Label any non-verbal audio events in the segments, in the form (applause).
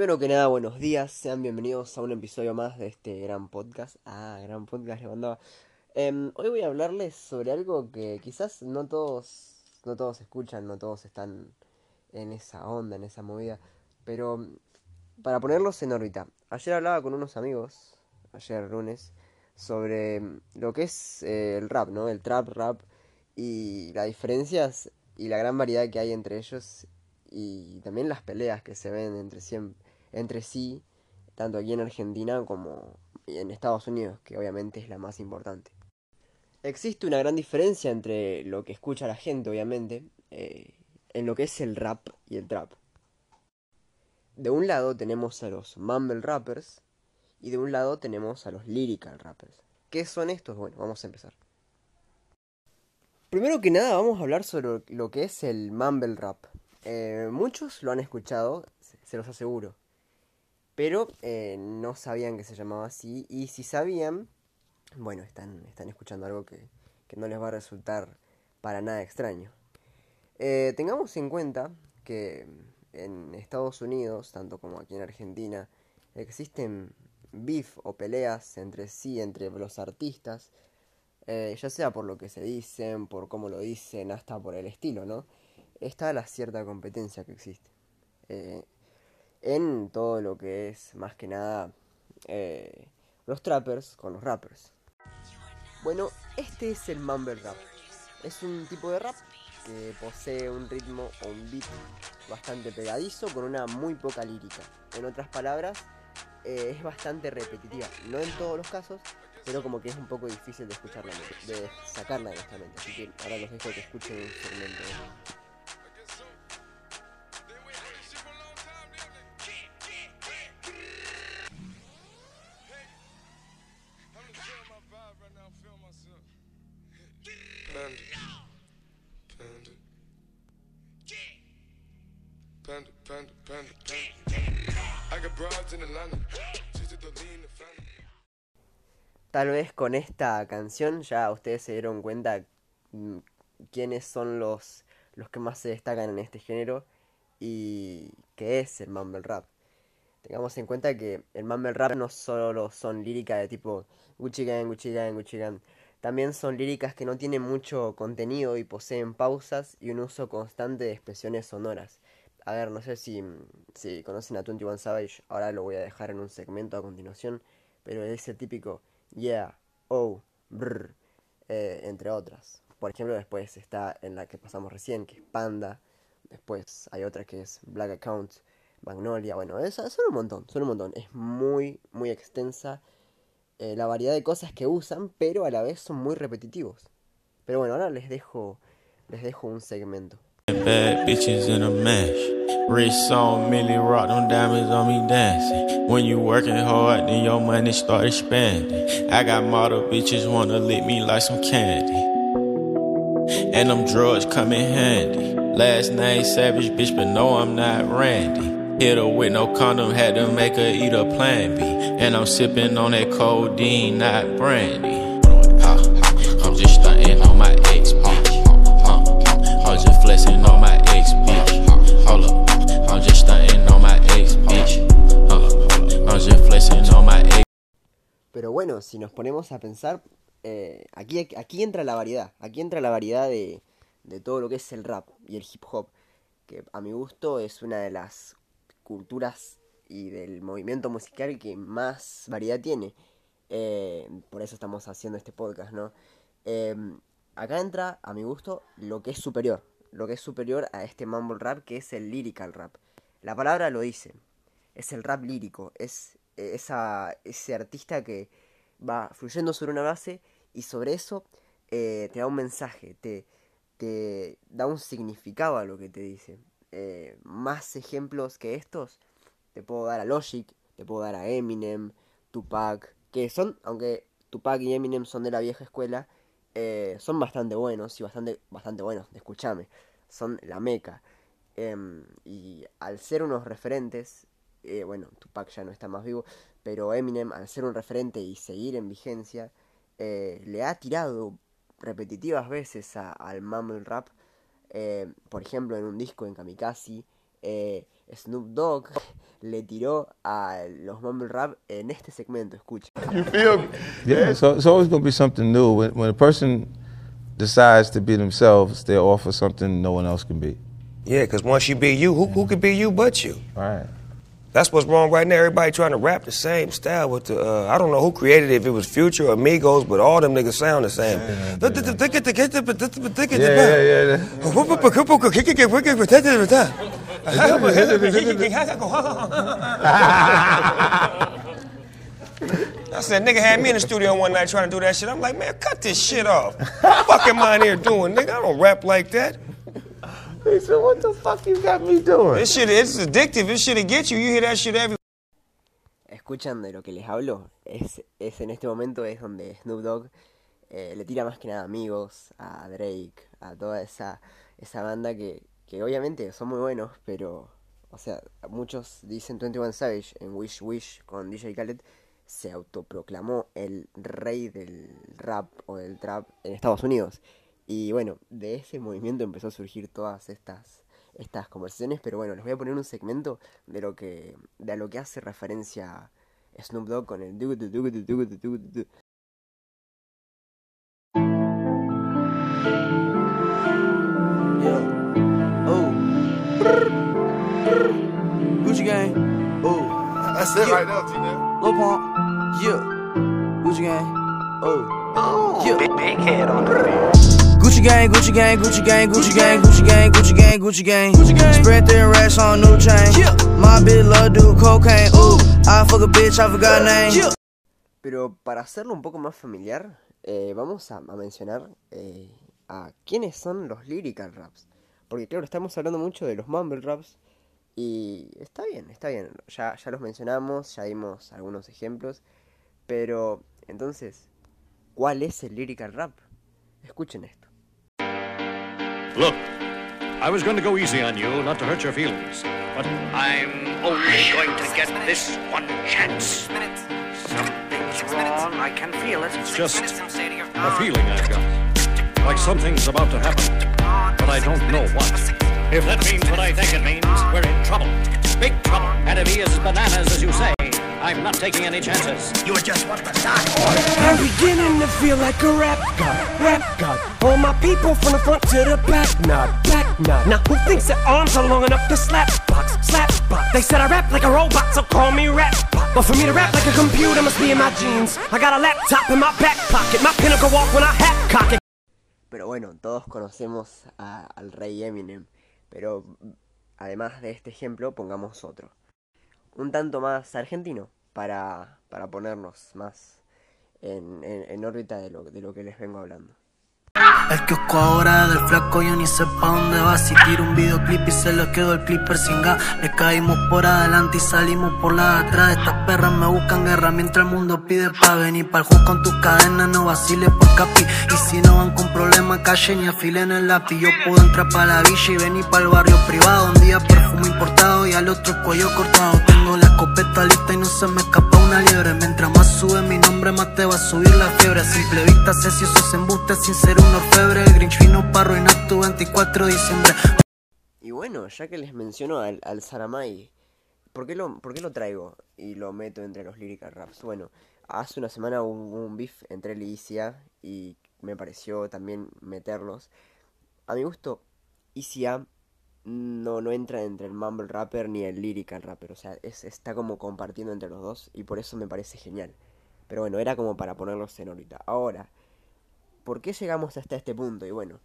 Primero que nada, buenos días, sean bienvenidos a un episodio más de este gran podcast. Ah, gran podcast le mandaba. Em, hoy voy a hablarles sobre algo que quizás no todos, no todos escuchan, no todos están en esa onda, en esa movida, pero para ponerlos en órbita. Ayer hablaba con unos amigos, ayer lunes, sobre lo que es eh, el rap, ¿no? El trap, rap y las diferencias y la gran variedad que hay entre ellos y también las peleas que se ven entre sí, entre sí, tanto aquí en Argentina como en Estados Unidos, que obviamente es la más importante. Existe una gran diferencia entre lo que escucha la gente, obviamente, eh, en lo que es el rap y el trap. De un lado tenemos a los mumble rappers y de un lado tenemos a los lyrical rappers. ¿Qué son estos? Bueno, vamos a empezar. Primero que nada vamos a hablar sobre lo que es el mumble rap. Eh, muchos lo han escuchado, se los aseguro. Pero eh, no sabían que se llamaba así. Y si sabían, bueno, están, están escuchando algo que, no les va a resultar para nada extraño. Eh, tengamos en cuenta que en Estados Unidos, tanto como aquí en Argentina, existen beef o peleas entre sí, entre los artistas, ya sea por lo que se dicen, por cómo lo dicen, hasta por el estilo, ¿no? está la cierta competencia que existe. Eh, en todo lo que es más que nada eh, los trappers con los rappers. Bueno, este es el mumble rap. Es un tipo de rap que posee un ritmo o un beat bastante pegadizo con una muy poca lírica. En otras palabras, eh, es bastante repetitiva. No en todos los casos, pero como que es un poco difícil de escucharla, de sacarla de nuestra mente. Así que ahora los dejo que escuchen un. Tal vez con esta canción ya ustedes se dieron cuenta mm, quiénes son los, los que más se destacan en este género y qué es el mumble rap. Tengamos en cuenta que el mumble rap no solo son líricas de tipo Gucci Gang, Gucci Gang, Gucci Gang. También son líricas que no tienen mucho contenido y poseen pausas y un uso constante de expresiones sonoras. A ver, no sé si, si conocen a 21 Savage, ahora lo voy a dejar en un segmento a continuación, pero es el típico yeah, oh, brr, eh, entre otras. Por ejemplo, después está en la que pasamos recién, que es Panda, después hay otra que es Black Account, Magnolia, bueno, es, son un montón, son un montón, es muy, muy extensa eh, la variedad de cosas que usan, pero a la vez son muy repetitivos. Pero bueno, ahora les dejo, les dejo un segmento. Rich song, Millie rock, them diamonds on me dancing. When you working hard, then your money start expanding. I got model bitches wanna lick me like some candy. And them drugs come in handy. Last name Savage, bitch, but no, I'm not Randy. Hit her with no condom, had to make her eat a plan B. And I'm sipping on that codeine, not brandy. I'm just stunting on my ex Pero si nos ponemos a pensar, eh, aquí, aquí entra la variedad, aquí entra la variedad de, de todo lo que es el rap y el hip hop, que a mi gusto es una de las culturas y del movimiento musical que más variedad tiene. Eh, por eso estamos haciendo este podcast, ¿no? Eh, acá entra, a mi gusto, lo que es superior, lo que es superior a este mumble rap que es el lyrical rap. La palabra lo dice, es el rap lírico, es esa, ese artista que va fluyendo sobre una base y sobre eso eh, te da un mensaje, te, te da un significado a lo que te dice. Eh, más ejemplos que estos te puedo dar a Logic, te puedo dar a Eminem, Tupac, que son, aunque Tupac y Eminem son de la vieja escuela, eh, son bastante buenos y bastante, bastante buenos, escúchame, son la meca. Em, y al ser unos referentes, bueno, Tupac ya no está más vivo, pero Eminem, al ser un referente y seguir en vigencia, eh, le ha tirado repetitivas veces al mumble rap, por ejemplo en un disco en Kamikaze, eh, Snoop Dogg le tiró a los mumble rap en este segmento, escucha. You feel me? Yeah, so it's always going to be something new. When, when a person decides to be themselves, they offer something no one else can be. Yeah, because once you be you, who, who could be you but you? Right. That's what's wrong right now. Everybody trying to rap the same style with the. Uh, I don't know who created it, if it was Future or Migos, but all them niggas sound the same. (laughs) I said, nigga had me in the studio one night trying to do that shit. I'm like, man, cut this shit off. What the fuck am I in here doing, nigga? I don't rap like that. He said, "What the fuck you got me doing?" This shit, it's addictive. This shit'll get you. You hear that shit every Escuchan de lo que les hablo. Es, es en este momento es donde Snoop Dogg eh, le tira más que nada a amigos, a Drake, a toda esa, esa banda que, que obviamente son muy buenos, pero, o sea, muchos dicen 21 Savage en Wish Wish con DJ Khaled se autoproclamó el rey del rap o del trap en Estados Unidos. Y bueno, de ese movimiento empezó a surgir todas estas, estas conversaciones, pero bueno, les voy a poner un segmento de lo que, de a lo que hace referencia Snoop Dogg con el... Yeah. Oh. Gucci gang, Gucci gang, Gucci gang, Gucci gang, Gucci gang, Gucci gang, Gucci gang. Gucci gang. Spread their racks on new chain. Yeah. My bitch love do cocaine. Ooh. I fuck a bitch, I forgot name. Yeah. Pero para hacerlo un poco más familiar, eh, vamos a, a mencionar eh, a quiénes son los lyrical raps. Porque claro, estamos hablando mucho de los mumble raps y está bien, está bien. Ya, ya los mencionamos, ya dimos algunos ejemplos. Pero entonces, ¿cuál es el lyrical rap? Escuchen esto. Look, I was going to go easy on you, not to hurt your feelings. But I'm only going to get this one chance. Something's wrong. I can feel it. It's just a feeling I've got. Like something's about to happen, but I don't know what. If that means what I think it means, we're in trouble. Big trouble. And if he is bananas, as you say, I'm not taking any chances. You're just what the doc I'm beginning to feel like a rap god, rap god. All my people from the front to the back, nod, back nod. Now who thinks their arms are long enough to slap box, slap box? They said I rap like a robot, so call me rap. bot. But for me to rap like a computer must be in my jeans. I got a laptop in my back pocket, my pinnacle walk when I hat cock it. Pero bueno, todos conocemos a- al rey Eminem. Pero además de este ejemplo, pongamos otro. Un tanto más argentino, para, para ponernos más en, en- en órbita de lo, de lo que les vengo hablando. El kiosco ahora del flaco yo ni sé pa' dónde va. Si tiro un videoclip y se le quedó el clipper sin gas. Le caímos por adelante y salimos por la de atrás. Estas perras me buscan guerra mientras el mundo pide pa' venir. Pa'l juego con tus cadenas no vaciles por capi Y si no van con problemas calle ni afilen el lápiz. Yo puedo entrar pa' la villa y venir pa' el barrio privado. Un día perfume importado y al otro el cuello cortado Tengo la escopeta lista y no se me escapa una liebre Mientras más sube mi nombre más te va a subir la fiebre A simple vista sé si eso es embuste sin ser un orfebre El Grinch vino pa' arruinar tu 24 de diciembre Y bueno, ya que les menciono al, al Saramay, ¿por qué, lo, ¿por qué lo traigo y lo meto entre los lyrical raps? Bueno, hace una semana hubo un, un beef entre él y Isia y me pareció también meterlos. A mi gusto, Isia no, no entra entre el mumble rapper ni el lyrical rapper, o sea, es, está como compartiendo entre los dos y por eso me parece genial. Pero bueno, era como para ponerlos en órbita. Ahora, ¿por qué llegamos hasta este punto? Y bueno,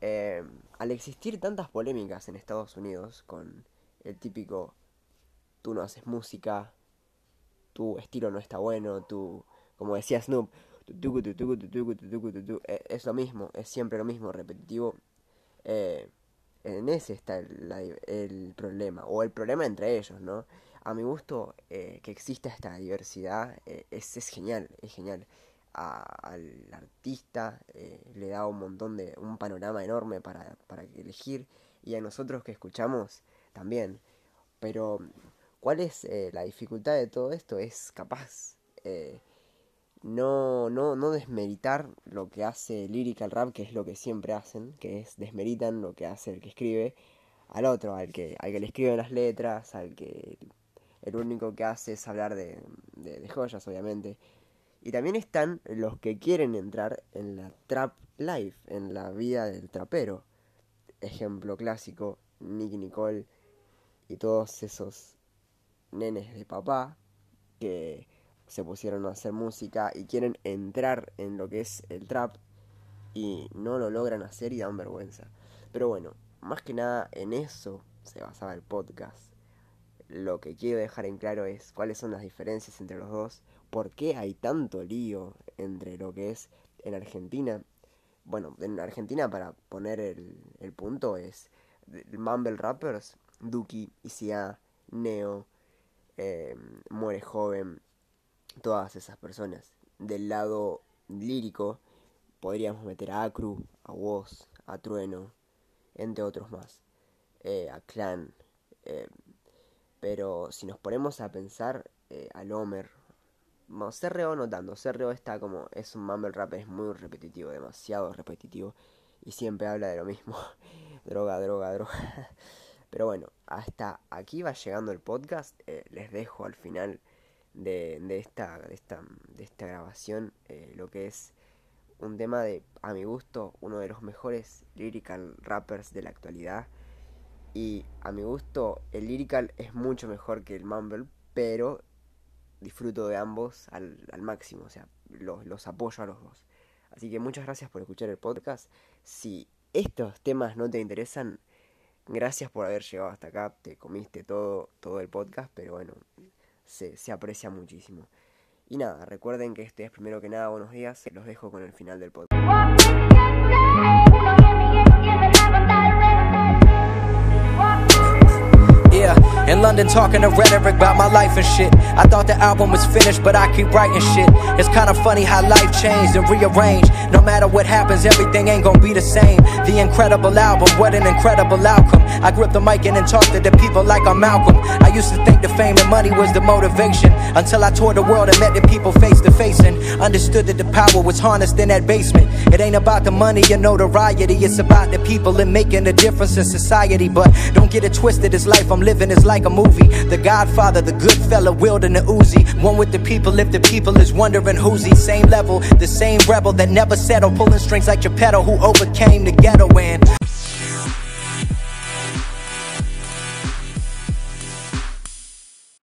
eh, al existir tantas polémicas en Estados Unidos con el típico tú no haces música, tu estilo no está bueno, tú, como decía Snoop, es lo mismo, es siempre lo mismo, repetitivo. eh, en ese está el, problema, o el problema entre ellos, ¿no? A mi gusto, eh, que exista esta diversidad eh, es, es genial, es genial. Al artista eh, le da un montón de, un panorama enorme para, para elegir, y a nosotros que escuchamos también. Pero, ¿cuál es eh, la dificultad de todo esto? Es capaz no, no, no desmeritar lo que hace Lyrical Rap, que es lo que siempre hacen, que es desmeritan lo que hace el que escribe, al otro, al que, al que le escriben las letras, al que el único que hace es hablar de, de, de joyas, obviamente. Y también están los que quieren entrar en la trap life, en la vida del trapero. Ejemplo clásico, Nicky Nicole y todos esos nenes de papá que se pusieron a hacer música y quieren entrar en lo que es el trap y no lo logran hacer y dan vergüenza. Pero bueno, más que nada en eso se basaba el podcast. Lo que quiero dejar en claro es cuáles son las diferencias entre los dos, por qué hay tanto lío entre lo que es en Argentina. Bueno, en Argentina para poner el, punto es Mumble Rappers, Duki, ICA, Neo, eh, Muere Joven, todas esas personas. Del lado lírico podríamos meter a Acru, a Woz, a Trueno, entre otros más, eh, a Clan. Eh, pero si nos ponemos a pensar eh, al Homer, no, CRO no tanto, está como, es un mumble rap, es muy repetitivo, demasiado repetitivo, y siempre habla de lo mismo, (laughs) droga, droga, droga. (laughs) Pero bueno, hasta aquí va llegando el podcast, les dejo al final de, de, esta, de, esta, de esta grabación eh, lo que es un tema de, a mi gusto, uno de los mejores lyrical rappers de la actualidad. Y a mi gusto, el lyrical es mucho mejor que el mumble, pero disfruto de ambos al, al máximo, o sea, los, los apoyo a los dos. Así que muchas gracias por escuchar el podcast. Si estos temas no te interesan, gracias por haber llegado hasta acá. Te comiste todo, todo el podcast, pero bueno, se, se aprecia muchísimo. Y nada, recuerden que este es primero que nada buenos días. Los dejo con el final del podcast. London talking to rhetoric about my life and shit. I thought the album was finished, but I keep writing shit. It's kinda funny how life changed and rearranged. No matter what happens, everything ain't gonna be the same. The incredible album, what an incredible outcome. I grip the mic and then talk to the people like I'm Malcolm. I used to think the fame and money was the motivation until I toured the world and met the people face to face and understood that the power was harnessed in that basement. It ain't about the money or notoriety, it's about the people and making a difference in society. But don't get it twisted, this life I'm living is like a movie. The Godfather, the good fella, wielding the Uzi. One with the people, if the people is wondering who's he. Same level, the same rebel that never settled, pulling strings like Geppetto, who overcame the ghetto and.